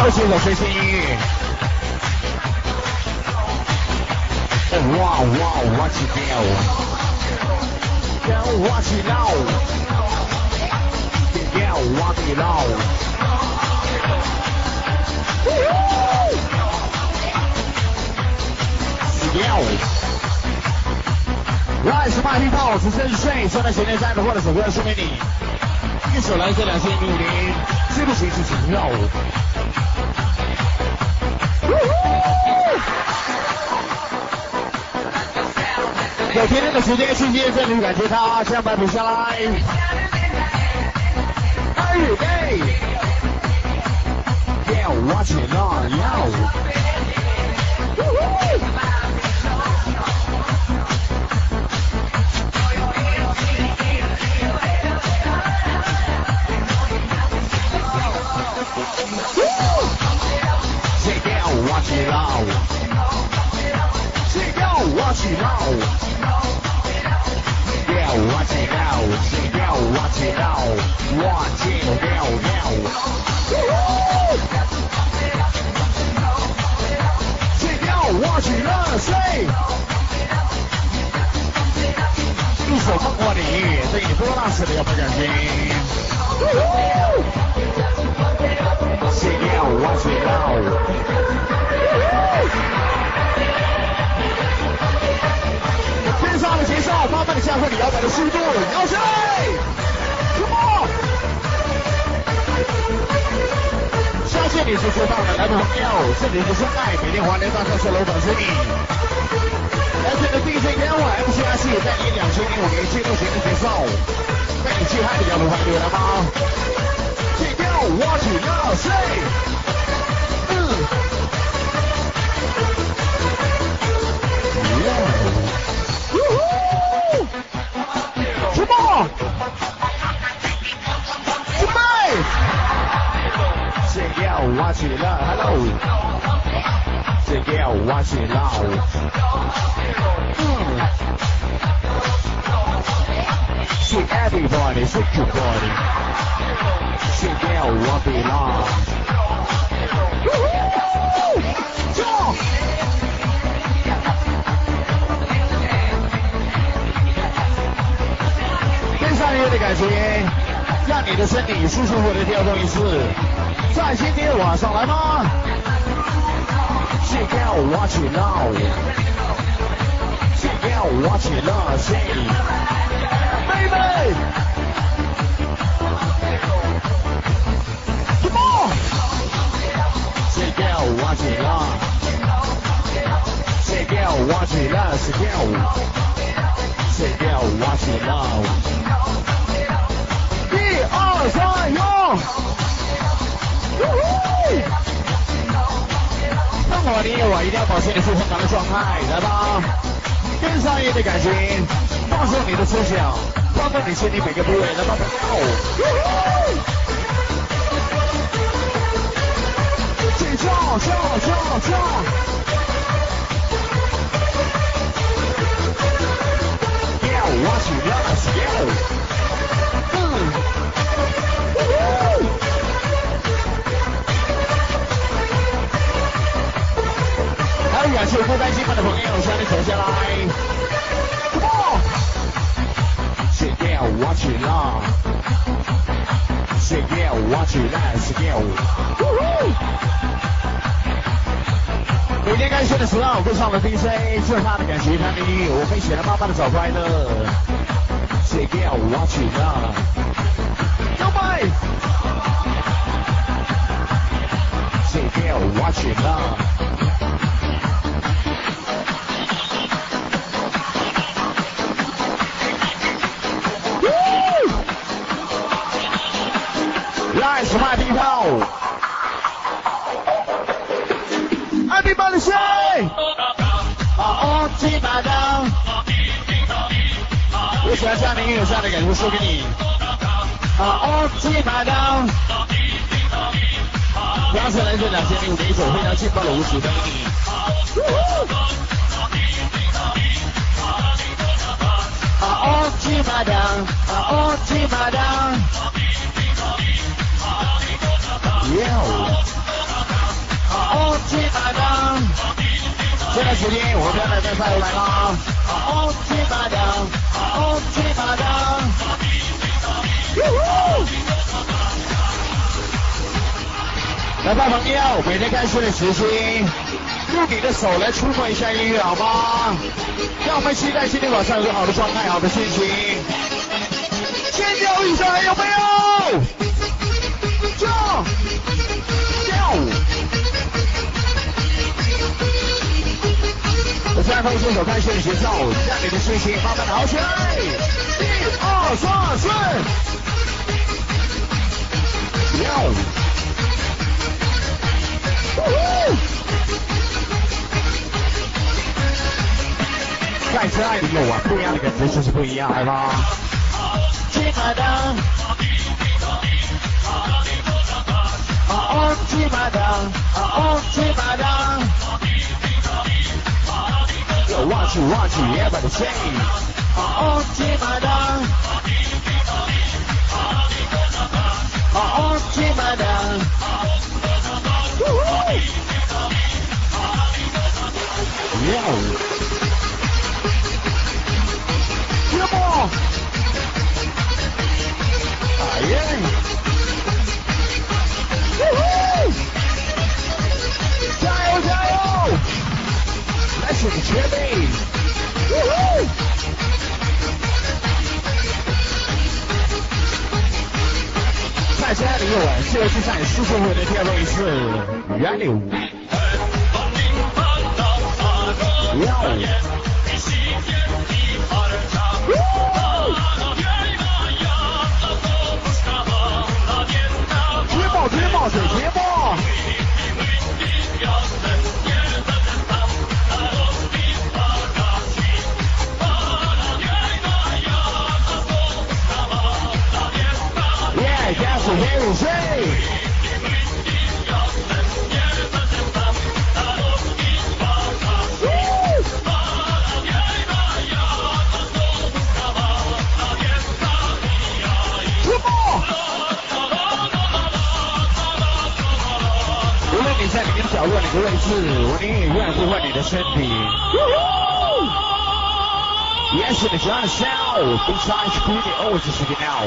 高节奏随心音乐。哇哇，watch it now，watch it now，watch it now。来，是马屁炮，是深水，坐在前面站着或者手边送给你。一首蓝色两千零五零，这不行是情绕。有甜甜的时间去接这里，感觉它这样摆谱下来。Every day, Yeah, watch it on, yo. 一首疯狂的音乐，对你多大势力要不感心？Check out, watch it now. 上的节奏，慢慢的加快你摇摆的速度，摇起来，Come on！相信你是最棒的，来朋友，这里是深爱北京华联大厦四楼粉丝你。来这的 DJ 天晚 MC 阿信带你两千零五年节奏型的节奏，带你去嗨的摇头派对来吗？低调，Watch it now say，嗯。准备，Check out watch it now，Hello。Check out watch it now。She everybody, shake your body. Shake out what belongs. Jump! 上乐的感觉，让你的身体舒舒服服的跳动一次。在今天晚上来吗？Check out what you know. Check out what you know. Say, baby. Come on. Check out what you know. Check out what you know. Check out. Check out what you know. 二三用，那么你我一定要保持你最疯狂的状态，来吧，跟上音的感情，放松你的思想，放松你身体每个部位，来吧，朋友，起跳，跳，跳，跳，跳，我起跳，跳。还有感谢不担心的朋友，向你走下来。Come on，谁叫我起来？谁叫我起来？谁叫？每天开心的时候，会唱的 DJ，最大的感谢他你，我们一起来慢慢的找快乐。谁叫我起来？Nobody. Say, girl, watch it now. Lights, my people. Everybody say. 哦，鸡巴的，我喜欢这样的音乐，这样的感觉，说给你。啊，击排档，拉扯来自两千零五一首非常劲爆的舞曲，给你。啊，击排档，啊，击排档。好 ok 大家。好这段时间我刚来到快手来啦好 ok 大家。好 ok 大家好来吧朋友每天开心的时间用你的手来触碰一下音乐好吗让我们期待今天晚上有个好的状态好的心情。尖叫一下还有没有？我现在放松手，开心的节奏，让你的心情慢慢的好起来。一二三四，跳！再真爱的有啊，不一样的感觉就是不一样，来吧。亲爱的，哦哦，亲爱的，哦哦，亲爱的。Yo, watch you, watch you, everybody say. 哦哦，亲爱的，哦哦，亲爱的。Yo. Come on. Ah, yeah. 是你绝对！Woohoo! 在家里有，这是在世界会的天位是原流。要！直播直播水直播。角落哪个位置，我宁愿愿互换你的身体。Yes, it's John Shell. Besides, pretty always is it now.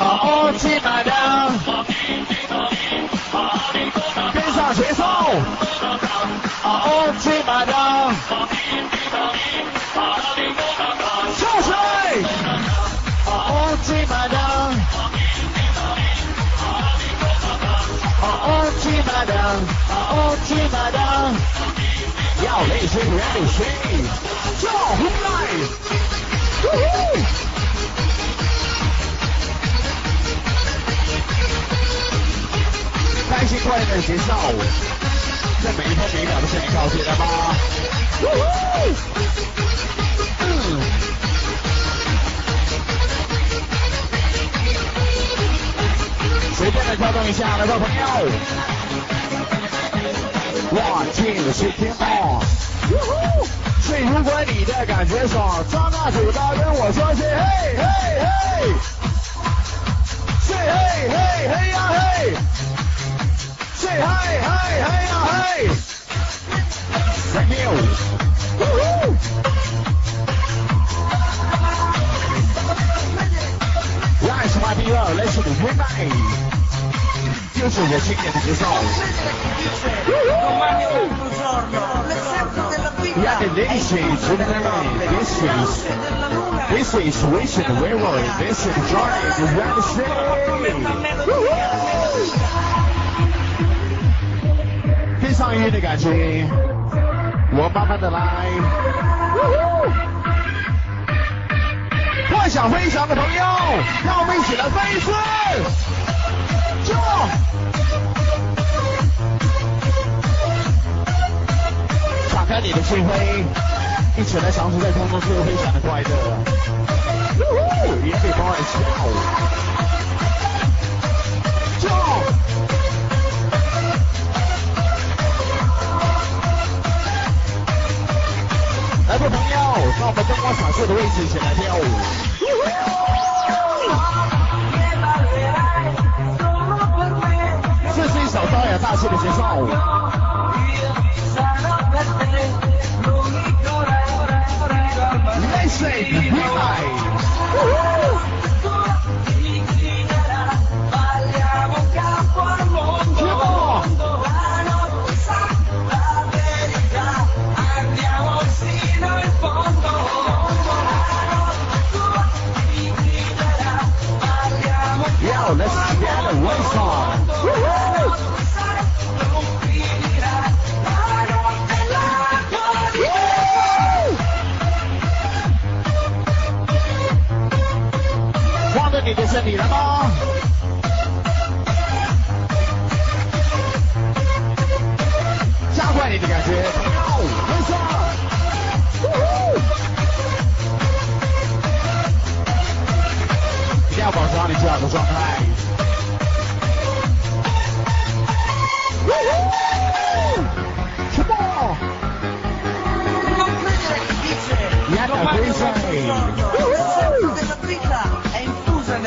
Oh, 亲爱的，跟上节奏。Oh, 亲爱的，哦，亲爱的，哦，亲爱的，要泪水不让流水，叫回来，呜呼！开心快乐节奏，在每一分每一秒都向你靠近，来吧，呜呼！随便的跳动一下，来吧，朋友。哇，听的是天籁。所以如果你感觉爽，张大嘴巴跟我说声嘿嘿嘿。say 嘿嘿嘿呀嘿。say 嘿嘿嘿呀嘿。Thank you。Rise my beloved, listen to midnight. 就是我经典的节奏。Yeah, the ladies, gentlemen, this is this is Winston Weaver, this is Johnny, the Wednesday. 非常愉的感觉，我慢慢的来。幻想飞翔的朋友，让我们一起来飞一次。打开你的心扉，一起来尝试在空中自由飞翔的快乐。也可以帮我笑。就，来，各位朋友，到我们灯光闪烁的位置，一起来跳舞。solo yo Let's say goodbye. 这是一首高雅大气的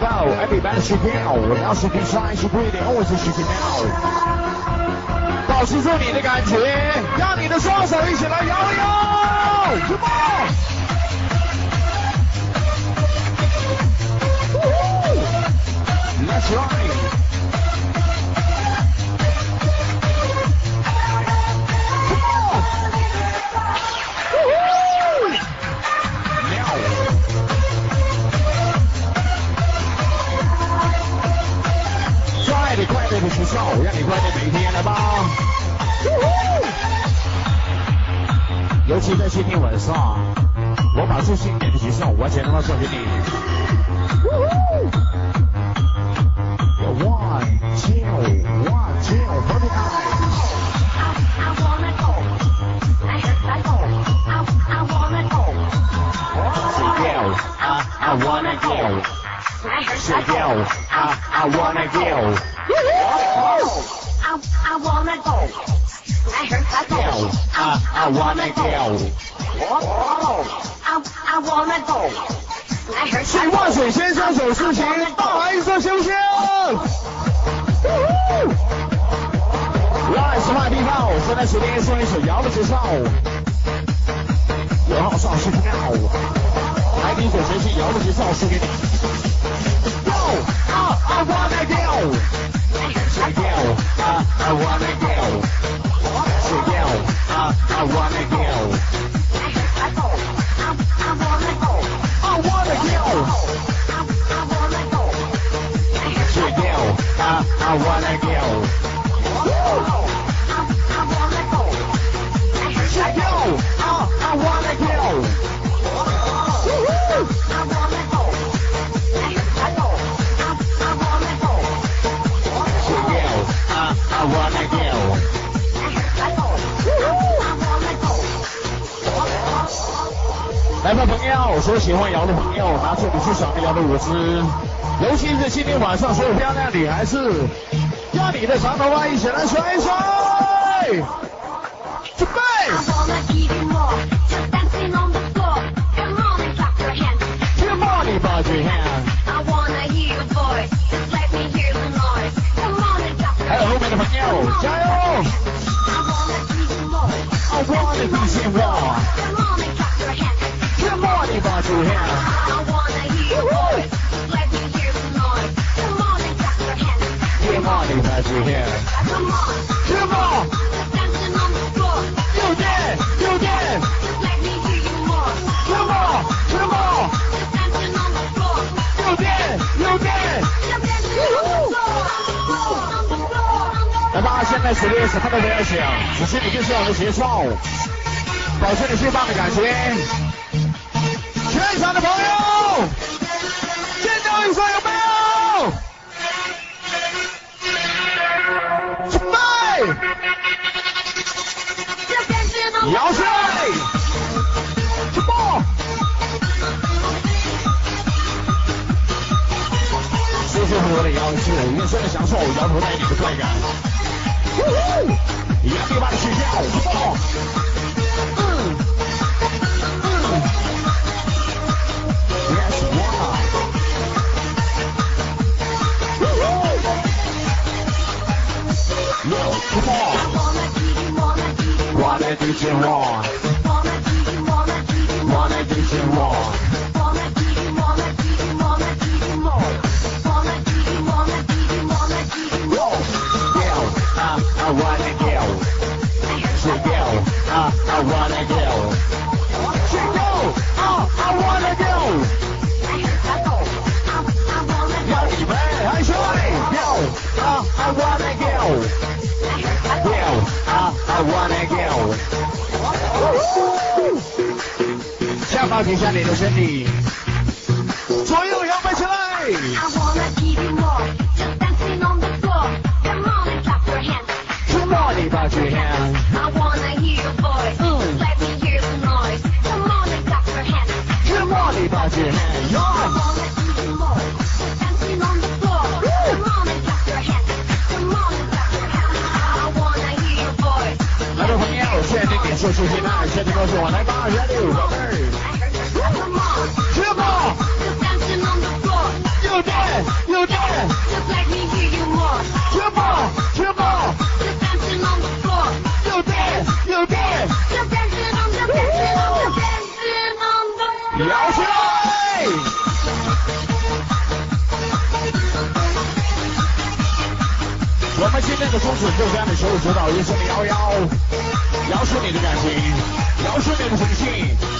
so everybody should go now she be shy she's ready or she's ready。保持住你的感觉，让你的双手一起来摇一摇，Come 笑。让你快乐每天来吧。尤其在今天晚上，我把最经典的节奏完全让它送给你。One, two, one, two, party time. I wanna go. I I go. I wanna go. I wanna go. I wanna go. I wanna go. I heard I go. I, I wanna go. I, I wanna go. I heard 请万水先生手事情，大喊一声行不行？来，十万地炮，现在时间送一首摇的介绍。六号上是票，来宾手谁是摇的介绍送给你。Go, I, I wanna go. Say yo, I, I wanna go. Say yo, I, I wanna go. I wanna go. I wanna go. Say yo, I, I wanna go. Say yo, I, I wanna go. 来吧，朋友，所喜欢摇的朋友，拿出你最想摇的舞姿，尤其是今天晚上所有漂亮女孩子，让你的长头发一起来甩一甩，准备。还有后面的朋友，加油！I wanna be someone. 来吧，现在是力什么都没有请，只是你就是要能接受，保持你最棒的感情。全场的朋友，尖叫一声有没有？准备，摇起来，出发！舒舒服服的摇起来，人生的享受，摇头带你的快感。原地把你睡觉，嗯哟，Come on，Wanna do you want？Wanna do you want？I wanna go. She go. Uh, I wanna go. 下方停下你的身体，左右摇摆起来。about your hands. I wanna hear your voice. Mm. Let me hear the noise. Come on and clap your hands. Come on, about your hand. I wanna see you more. Dancing on the floor. Come on and clap your hands. Come on and clap your hands. I wanna hear your voice. 来的朋友，现在你点数数现在，现在告诉我来吧，Ready，宝贝儿。Come on. Just dancing on the floor. You dance, you dance. Just let me hear you more. Come on, come on. You dance. You're dancing on the dancing on the dancing on the 摇起来！我们今天的宗旨就是让你手舞足蹈，一起摇摇，摇出你的感情，摇出你的自信。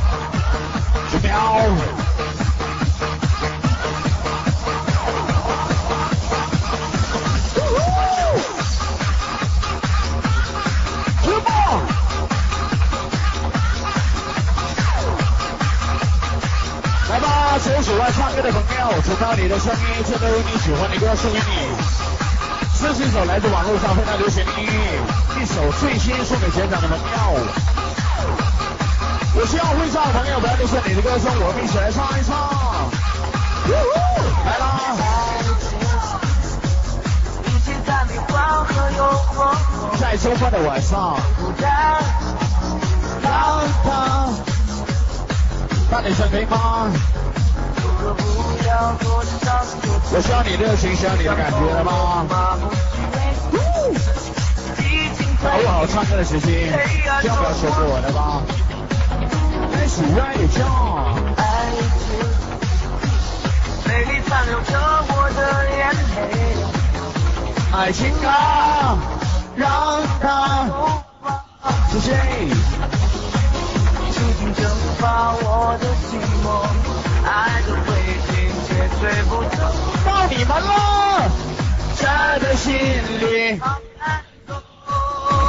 的回忆介绍，指标。唱歌的朋友，听到你的声音，这都有你喜欢的歌送给你。这是一首来自网络上非常流行的音乐，一首最新送给全场的朋友。我希望会唱的朋友不要丢下你的歌声，我们一起来唱一唱。来啦！在周末的晚上，当当，那你准备吗？我需要你热情，需要你的感觉了吗？把握好唱歌的时间，千万不要错过我的吧。开始 ready jump。爱情啊，让它是谁？静静蒸发我的寂寞，爱的灰烬却吹不走。到你们了，在的心里。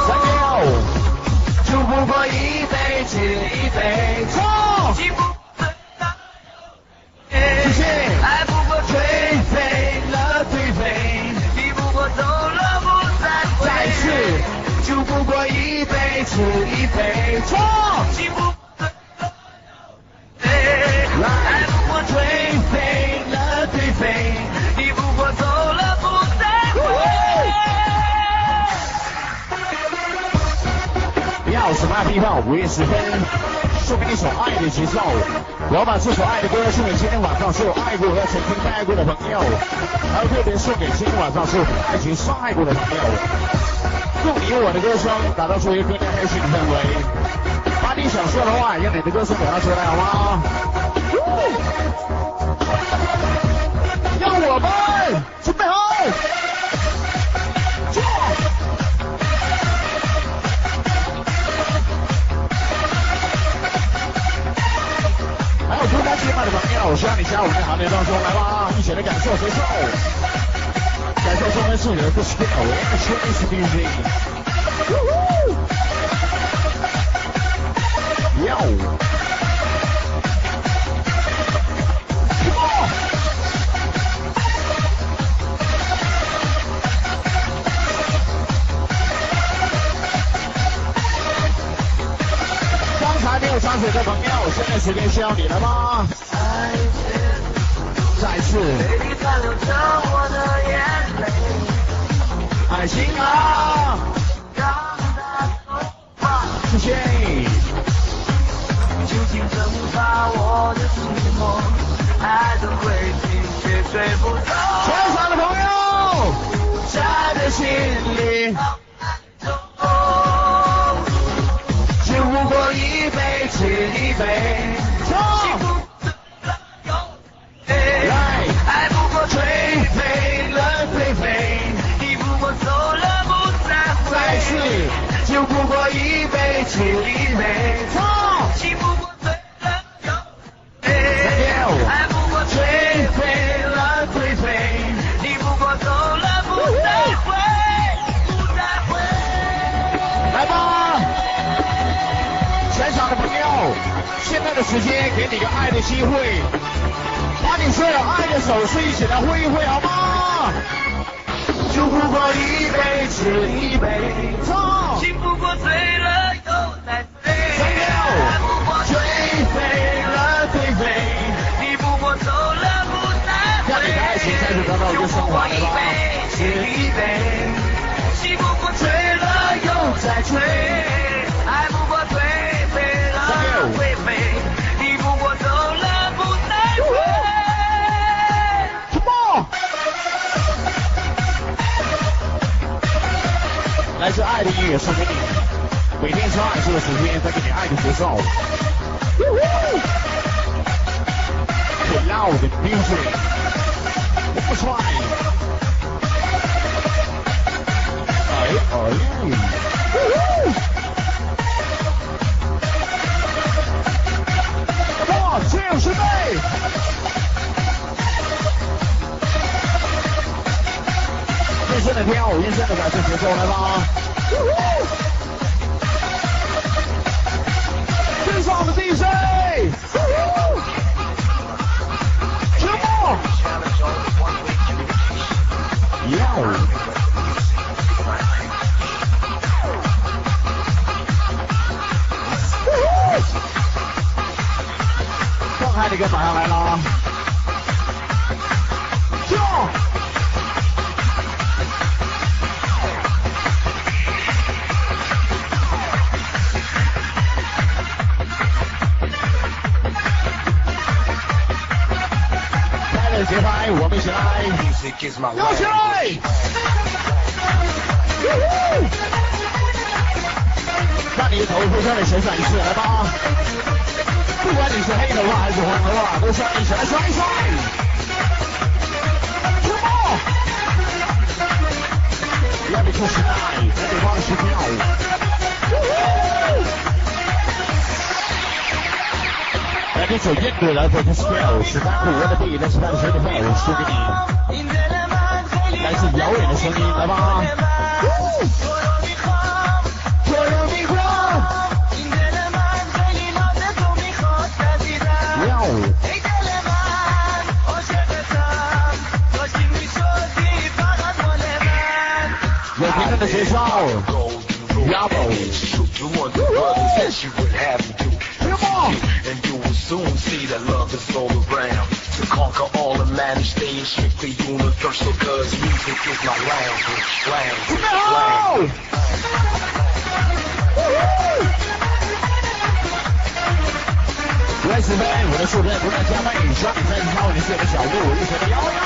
三秒，就不过一杯起一杯，冲！起舞的那些爱不过颓废了颓废，敌不过走了不再回，再去就不过一杯起一杯错，冲！起舞的那些爱不过颓。地方？五夜时分，送给你一首爱的节奏。我要把这首爱的歌送给今天晚上所有爱过和曾经爱过的朋友，还有特别送给今天晚上所有爱情伤害过的朋友。用你我的歌声打造出一个更加开心的氛围，把你想说的话用你的歌声表达出来，好吗？让我们准备好。亲爱的朋友，希望你加入我们的行列当中来吧，一起来感受、接受，感受中文是人不是狗，全是 DJ。Yo。上水的朋友，现在随便需要你了吗？再次。爱情啊！谢谢。究竟怎把我的寂寞，爱的灰烬却吹不走。全场的朋友，在的心里。是一杯，幸福来，爱不过吹飞了飞飞，你不过走了不再回。再次，就不过一杯千里美，的时间，给你个爱的机会，把你所有爱的手势一起来挥一挥，好吗？酒不过一杯只一杯，情不过醉了又再醉。爱不过吹飞了飞飞，你不过走了不再回。让你的爱情再次得到一个升华，来吧。只一杯，情不过醉了又再追，爱不自爱的音乐送给你，每天穿爱这个时间带给你爱的节奏。Loud music, one more time. 哎哎。哇，这是妹！认真的跳，认真的感受节奏，来吧。哦，跟上我的精髓。哦，看这个咋样来了？来，摇起来！让你的头互相的旋转一次，来吧！不管你是黑头发还是黄头发，都向一起来甩一甩！Come on！让你出起来，让你往起跳！这首音乐来自们，我送给你，来自遥远的声音，来吧。有评论的介绍，Bravo。Soon see that love is all around. To conquer all and manage staying strictly universal, cause music is my language, language, language. 来四分，我的速度不断加倍，希望你再次超越你自己的脚步，一起来摇摇。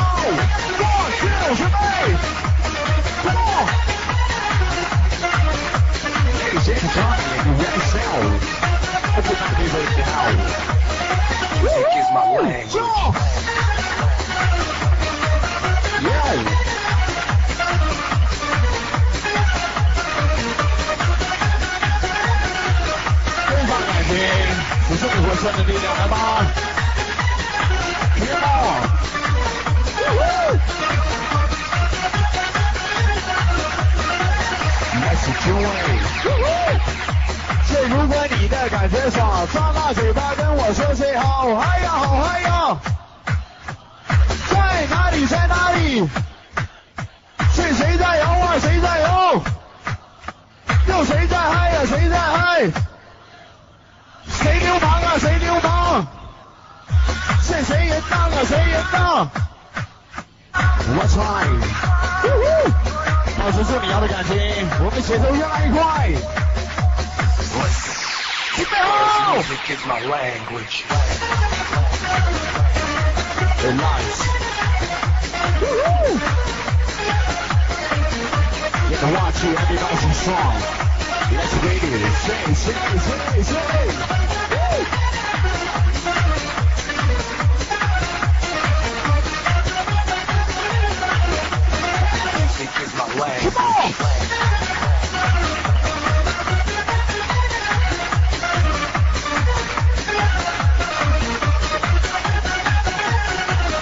One two three, come on. Ladies and gentlemen, right now, everybody right now. Music is my language. Yo. 非常感谢，此是你活生的力量，来吧！Come on！Let's joy！所以如果你的感觉爽，张大嘴巴跟我说声好嗨呀，好嗨呀！在哪里，在哪里？是谁在摇啊？谁在摇？又谁在嗨呀？谁在嗨？谁流氓啊？谁流氓？是谁人当啊？谁人当？What's right？保持住你要的感情，我们节奏越来越快。准备好 Music is my language.！Nice。Yeah, the one, two, everybody strong. Let's get it. Say, say, say, say. Music is my language. Come on!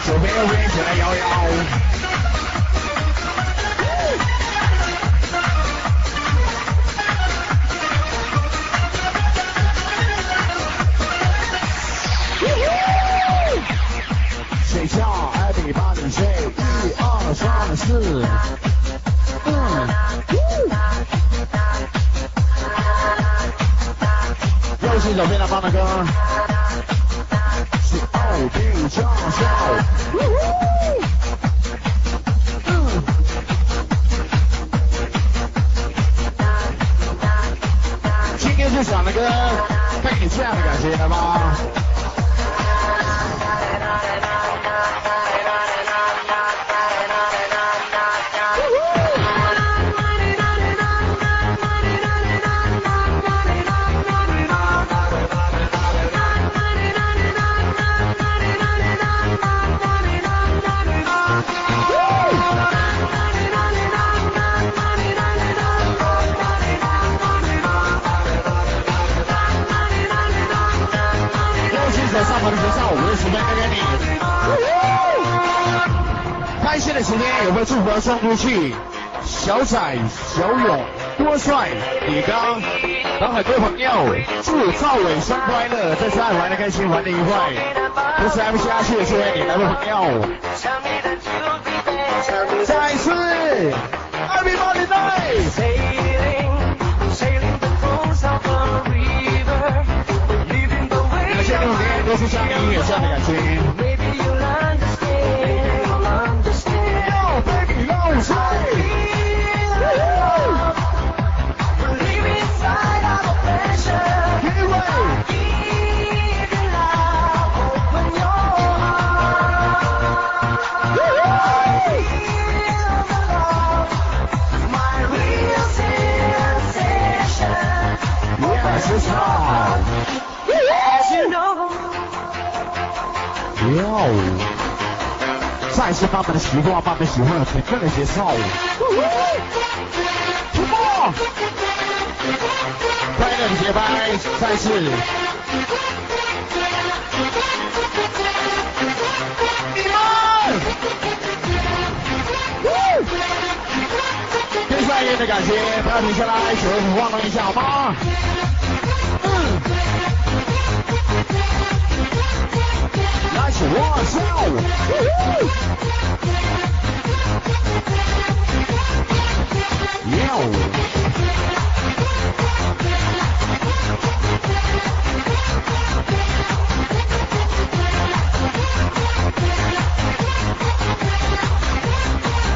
So very good, yo yo. Uh. 间有没有祝福要送出去？小仔、小勇、多帅、李刚，和很多朋友，祝赵伟生快乐，这次爱玩的开心，玩的愉快。不是 MC 阿谢谢你来的朋友。再一次 of the river, leaving the 感谢六年都是像音乐这样的感情。As you know. 哟，再次把我们的习惯，把我们喜欢的纯正的节奏。Come！快乐的节拍，再次。你们，跟上音乐的感觉，不要停下来，手指晃动一下，好吗？来，请我笑。哟。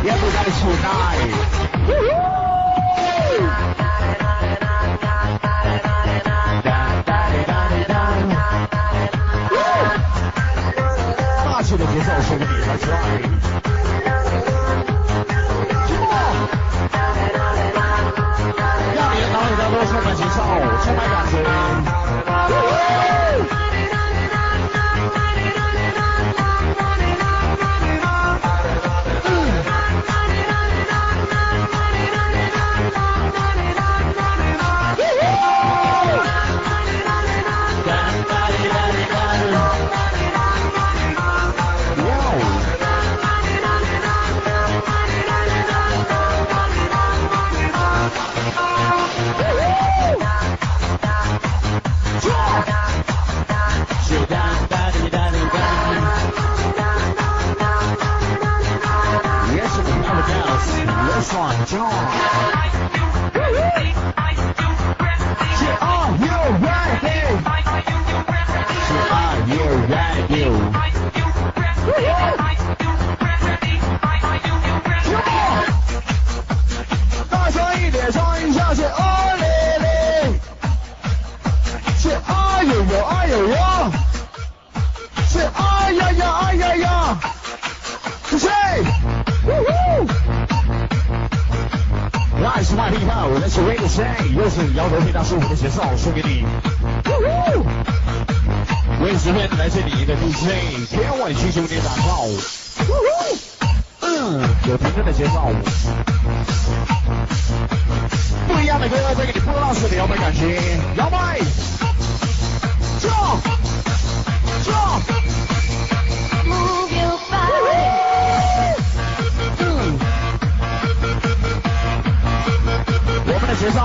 Everybody tonight. That's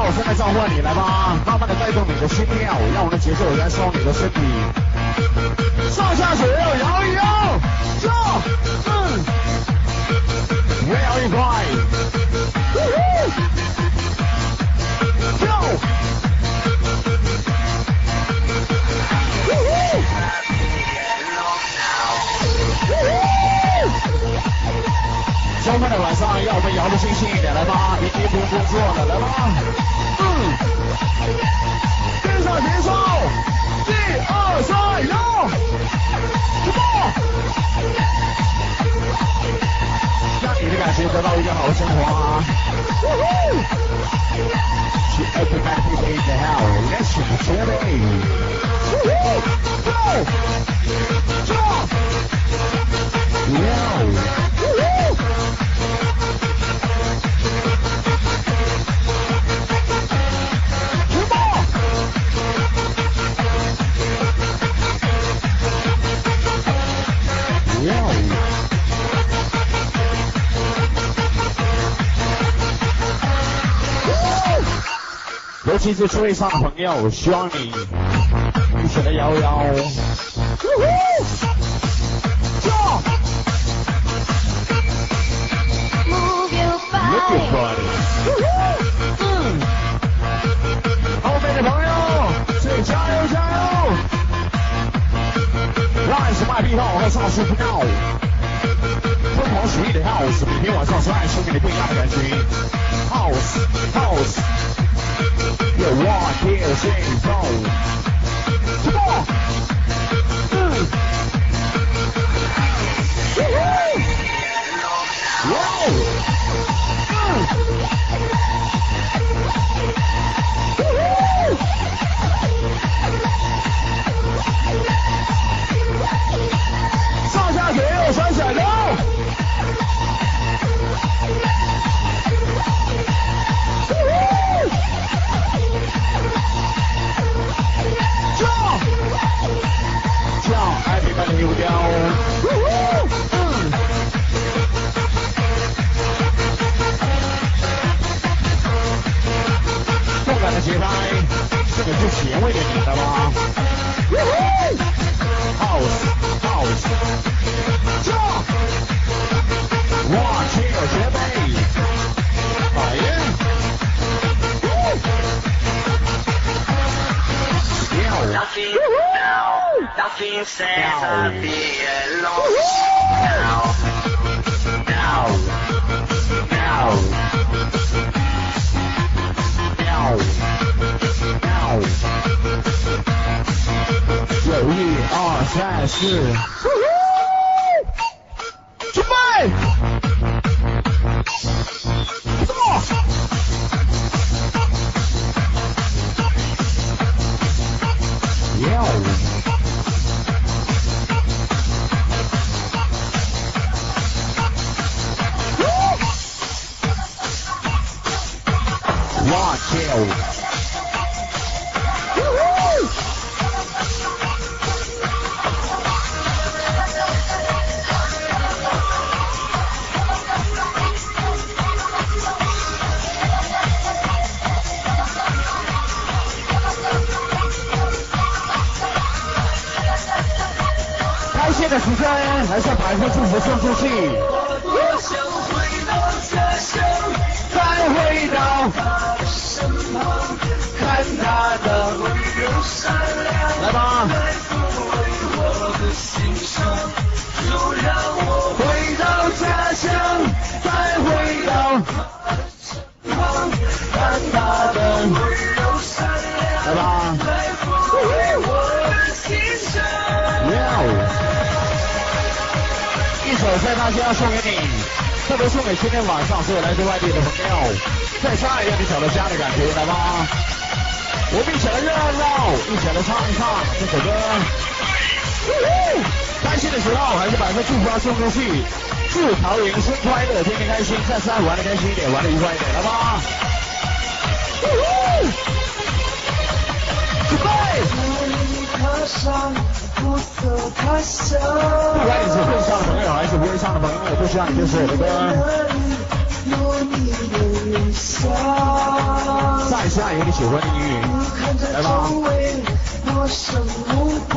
我现在召唤你，来吧，慢慢的带动你的心跳，让我的节奏燃烧你的身体，上下左右摇一摇，撞，嗯，越摇越快。Go! 周末的晚上，要被摇的尽兴一点，来吧，别别不工作了，来吧，嗯，跟上节奏，一二三，摇，Come on，让你的感情得到一个好的升华。To everybody in the house, let's get it. Go! Jump! Yeah! 尤其是座位上的朋友，希望你一起来摇摇。加油！Move your Look your body. body. 嗯，后面的朋友，再加油加油！爱是麦皮号和上树不闹，疯狂曲艺的 house，每天晚上是爱送给你不一样的感情。House house，有 one two three four。的时间还是要百分祝福送出去。多想回到家乡，再回到身旁，看他的温柔善良，来吧，来抚慰我的心伤。就让我回到家乡，再回到旁，看他的首在大家送给你，特别送给今天晚上所有来自外地的朋友，在家也让你找到家的感觉，来吧！我们一起来热闹，一起来唱一唱这首歌。开心的时候还是把这祝福送出去，祝桃园生快乐，天天开心，在上海玩的开心一点，玩的愉快一点，来吧！准备。踏上不走他乡，不管你是会唱的朋友还是不会唱的朋友，都希望你就是我的歌。有你的微笑。再下一个你喜欢的音乐，看着来吧。周围陌生目光，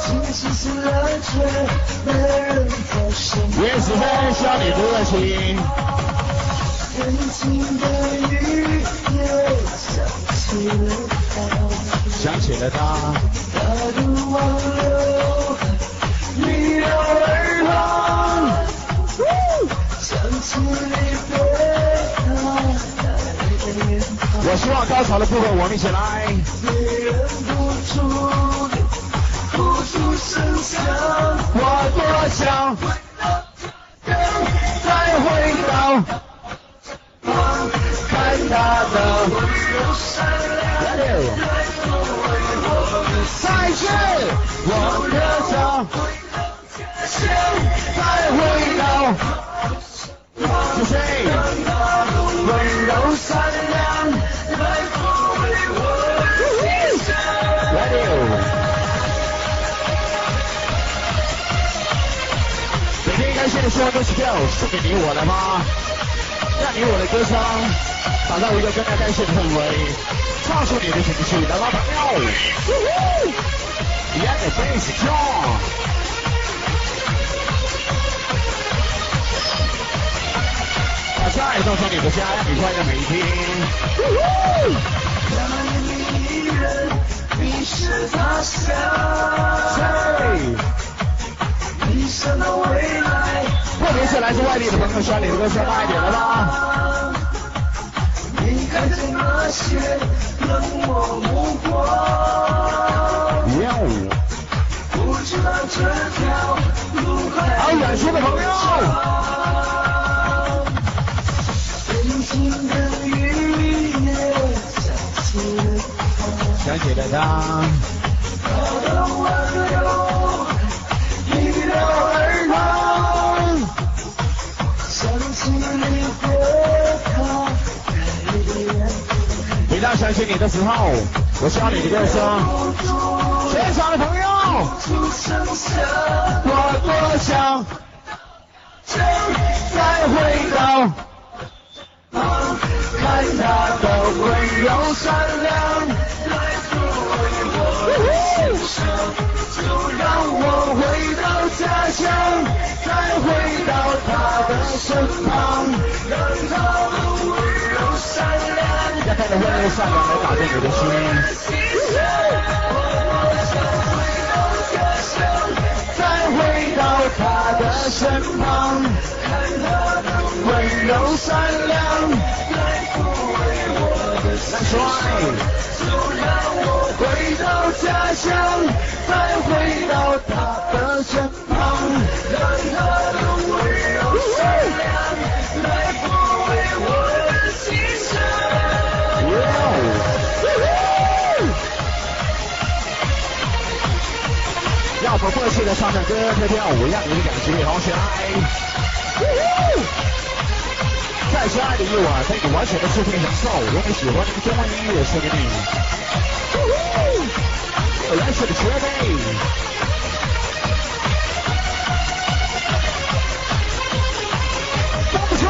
情绪醒了却没人在身也十分需要你的热情。人情的雨也想起了他，想起了他，大渡忘流，逆流而上，想起离别他的脸庞。我希望高潮的部分我们一起来。别忍不住的付出声响，我多想温柔善良，来抚慰我的再次，我多想再回到是谁？温柔善良，来抚慰我的心伤。Ready。每天开心的 Go，送给你我的吗？让你我的歌声打造一个更加开心的氛围，唱出你的情绪，来吧，朋友。Let the bass strong。把爱送上你的家，让你快乐每一天。你一人迷失他乡，理想的未来。特别是来自外地的朋友，希望你的歌声大一点，来吧。你看见那些冷漠目光，不知道这条路还好远处的朋友，平静的雨也想起了他，想起了他，而上，想起离别他的脸。每当想起你的时候，我希望你的歌声，全场的朋友，我多想再回到看他的温柔善良。来抚慰我的心伤。就让我回到家乡，再回到他的身旁，让他的温柔善良让他的温柔善良来打动我的心。心上。我想回到家乡，再回到他的身旁，看他的温柔善良。来抚慰我的心来帅。就让我回到家乡，再回到他的身旁，让他的温柔善良来抚慰我的心伤。要不过去的唱唱歌，跳跳舞，让你的感觉好起来。在相爱的夜晚，带你完全的视听享受，我们喜欢的中文音乐送给你。来自的绝美。放不出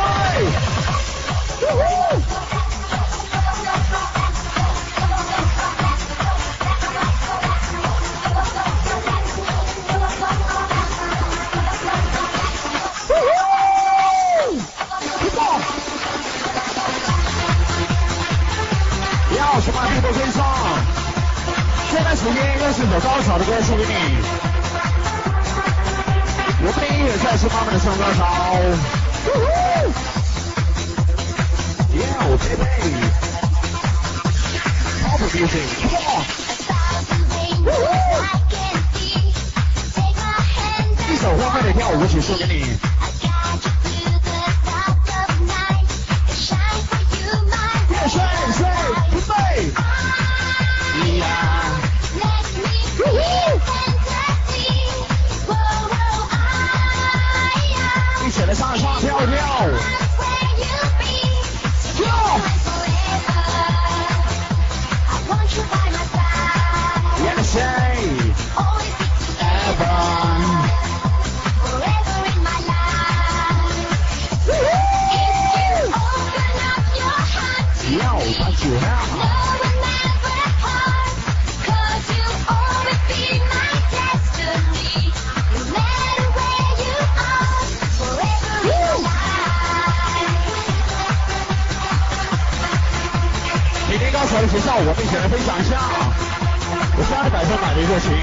来。要什么地都可以上。现在时间又是首高潮的歌送给你。我们的音乐再次慢慢的上高潮。Yeah, baby. Pop music, come on. 一首欢快的跳舞曲送给你。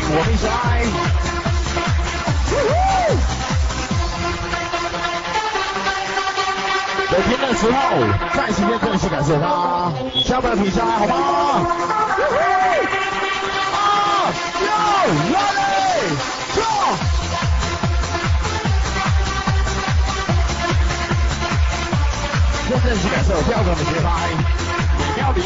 我们一起来。有天的时候，在时间正式感受它，下班停下来好吗？啊，Yo ready go！用正式感受跳动的节拍，美妙的音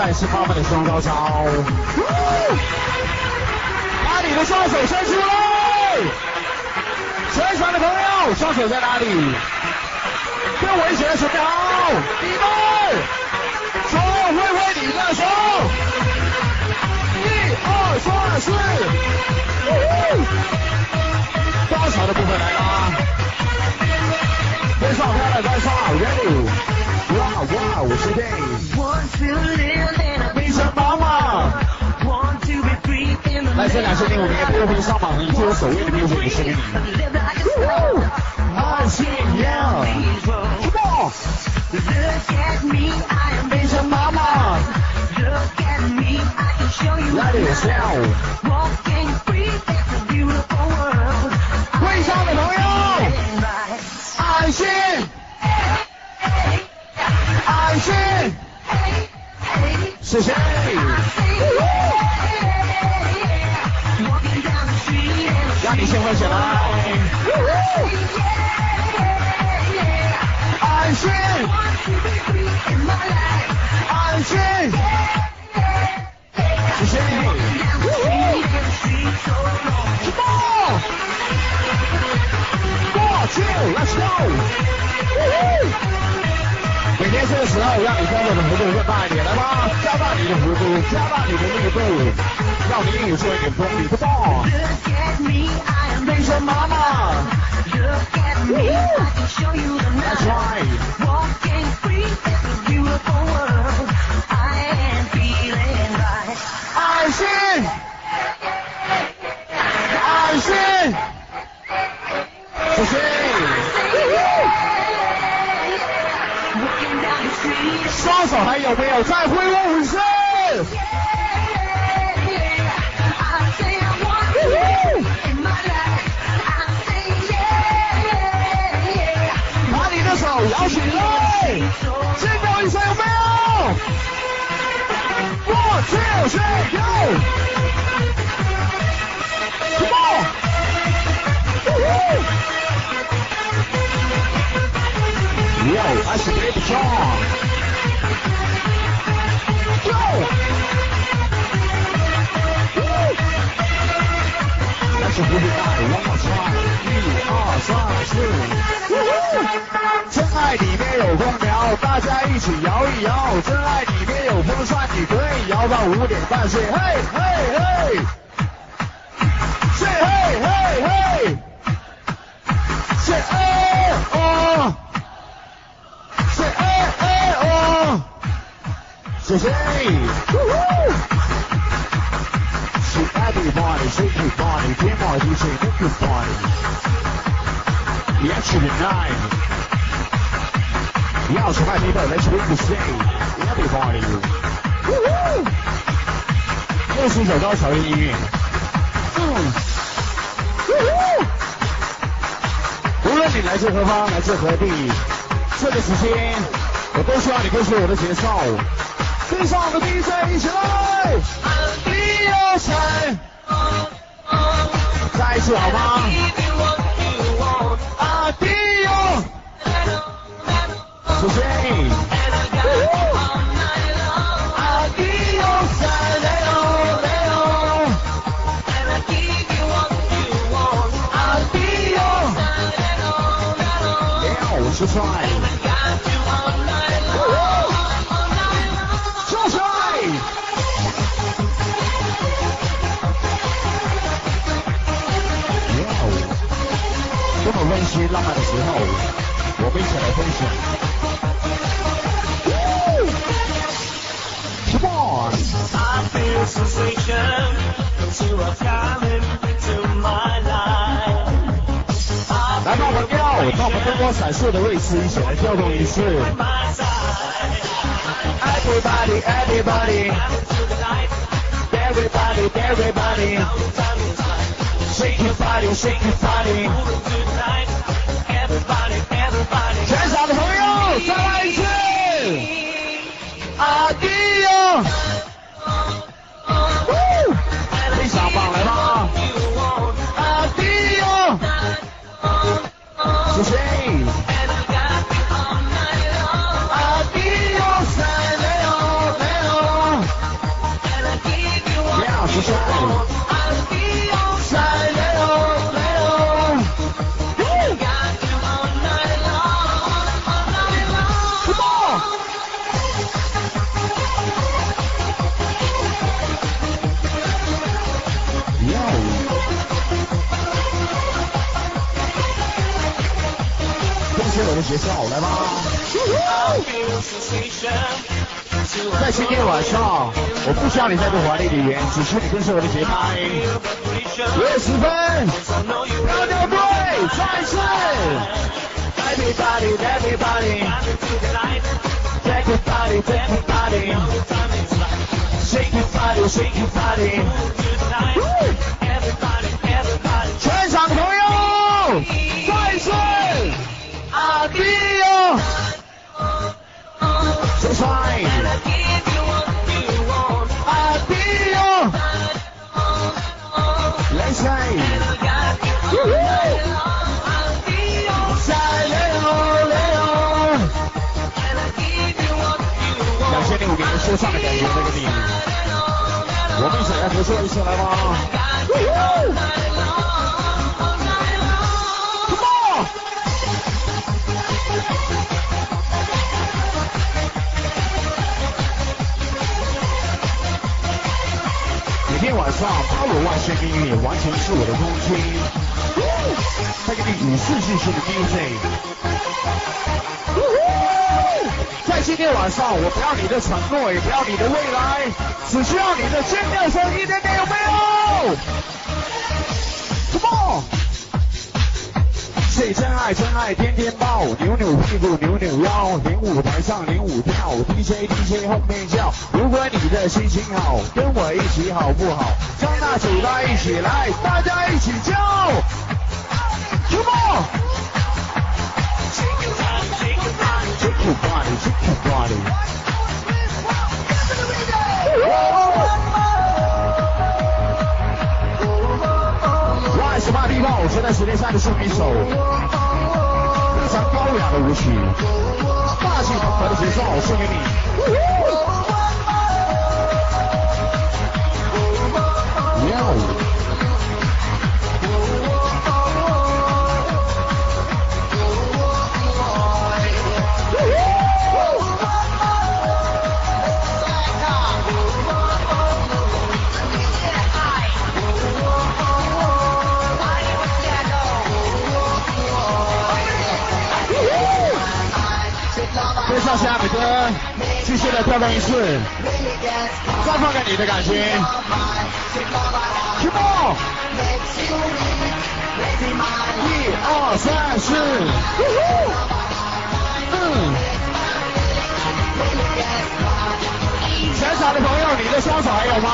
再次发挥双高潮，呀 Please roll.，Come on，Look at me, I am 冰城妈妈，Look at me, I can show you 来点笑。Walking free, it's a beautiful world. 会上的朋友，And right. 安心，安心，Hey, hey, 是 I'm free. On. Four, two, let's go. Woo-hoo. The the on，年这个时候，让你跟我的幅度更大一点，来吧，加大你的幅度，加大你的力度，让你英语做一点功力，不棒。Look at me, I am 跟着妈妈 Look at me, I can show you the，That's night. right。双手还有没有再挥舞五次？I say I want you in my life. I say yeah, yeah. 把你的手摇起来，尖叫一声有没有？One two three go！Come on！Yo, I should be the That's a good night. One more time. 一二三四。真爱里面有空调，大家一起摇一摇。真爱里面有风扇，你可以摇到五点半。睡嘿嘿嘿，睡嘿嘿嘿，睡哎哦，睡哎哎哦，谢谢。Everybody shake your body，天马地水 make your body。Yes tonight。要是卖 people let's make the say everybody。又是一首高潮的音乐。嗯。无论你来自何方，来自何地，这个时间我都希望你跟随我的节奏，跟上我的 DJ 一起来。一二三，再一次好吗？啊，第二，谢谢。啊，第二三，来喽来喽。啊，第二，要我是帅，这么温馨浪漫的时候，我们一起来分享。Come on，I feel sensation, you are coming into my life. 来吧，朋友，到我们灯光闪烁的位置，一起来跳动一次。My side, Everybody, everybody, everybody, everybody, shake your body, shake your body。Tonight, everybody, everybody. 全场跟随我的节奏，来吧在今天晚上，我不需要你再多华丽的语言，只需你跟随我的节拍。六十分要掉队，再一次。Everybody, everybody, take your body, take your body, shake your body, shake your body. tonight, everybody, everybody. 全场的朋友，再一次，阿迪哟，帅，阿迪哟，来谁？再来喽来喽！两千零五年说唱的感觉在这里，我们一起来合作一次来吧今天晚上包罗万象音乐完全是我的空间，带给你与世俱进的 music。在今天晚上，我不要你的承诺，也不要你的未来，只需要你的尖叫声，一点点有没有？Come on！谁真爱真爱天天抱，扭扭屁股扭扭腰，领舞台上领舞跳，DJ DJ 后面叫。如果你的心情好，跟我一起好不好？张大嘴巴一起来，大家一起叫，Come on！Shake your body, shake your body. 现在时间上的是一首非常高雅的舞曲，霸气磅礴的节奏送给你。跟，继续来跳动一次，绽放给你的感情。Come on！一二三四，嗯。全场的朋友，你的双手还有吗？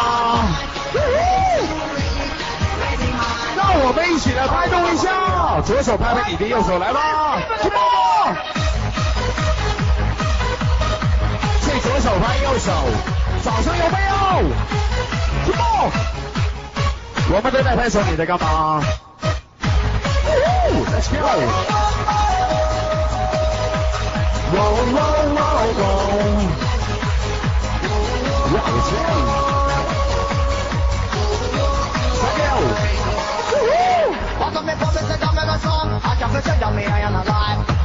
让我们一起来拍动一下，左手拍拍你的右手，来吧，Come on！掌声有没有？Come on！我们都在拍手，你在干嘛？Let's go！哇哇哇哇！哇塞！Let's go！Walk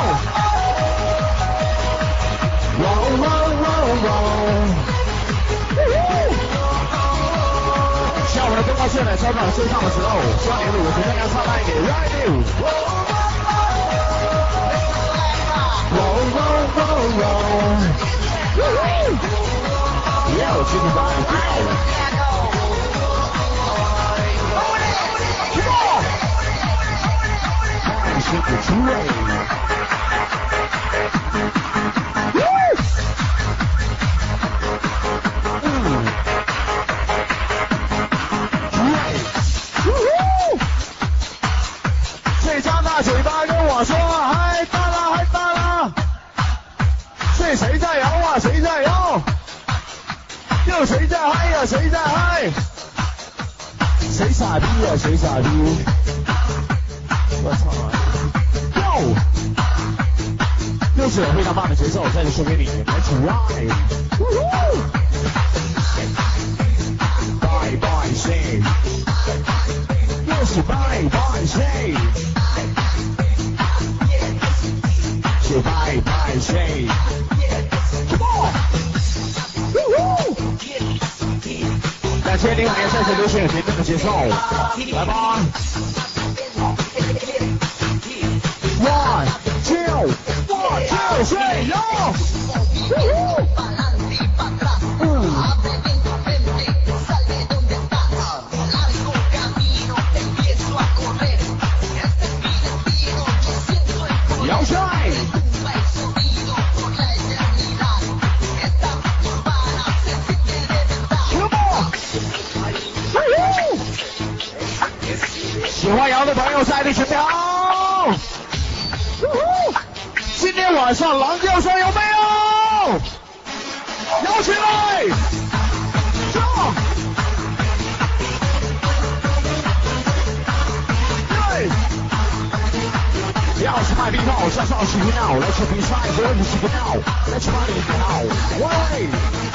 现在穿到身上的时候，欢迎五十大家唱来给 r i d i n g 要去哪里？看谁的智慧。谁在摇啊？谁在摇？又谁在嗨呀、谁在嗨？谁傻逼呀、谁傻逼？我操又又是非常棒的节奏，再次送给你，Let's ride！Bye bye say，又是 Bye bye say，是 Bye bye say 两千零五年赛事流行有节奏的节奏，来吧！One two one two three yo！上篮吊上有没有？摇起来。上，对要是卖力到下次二十五 now 不帅我武器不要 that's 喂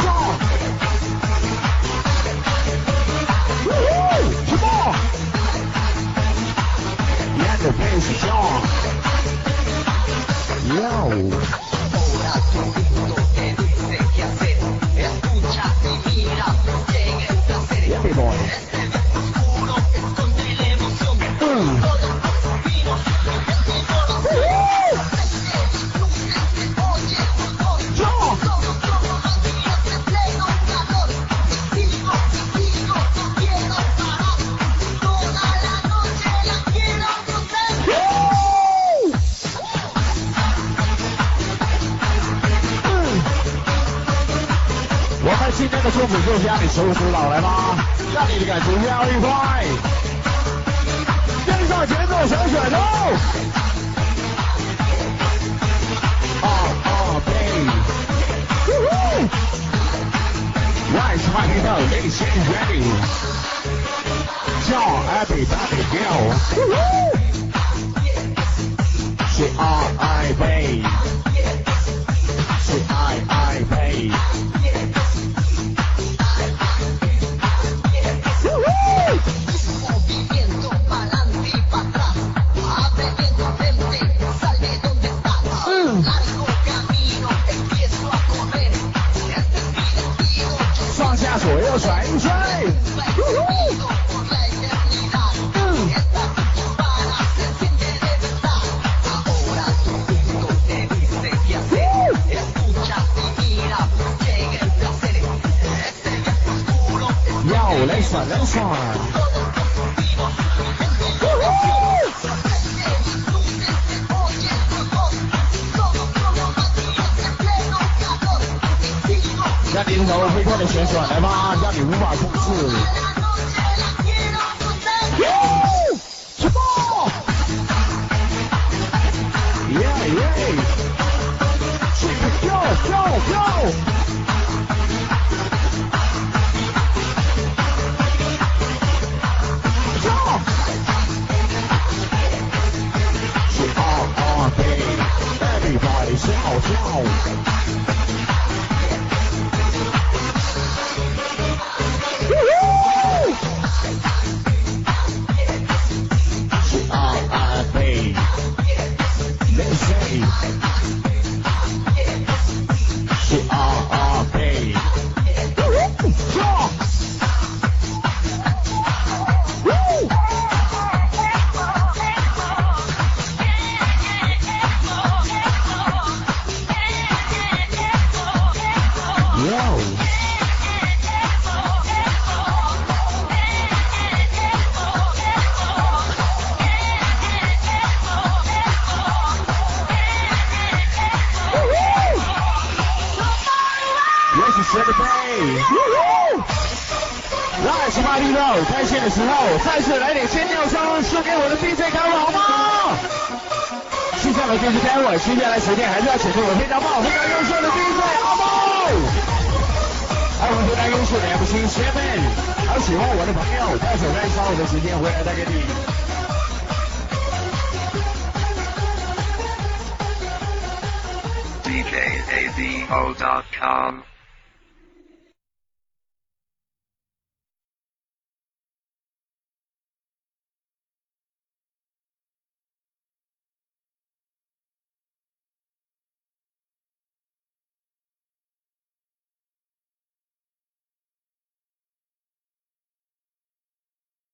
上呜呼 come on 动 Yo. 手指老来吧，让你的感情飘一快，跟上节奏小甩头。二二，day。go, go!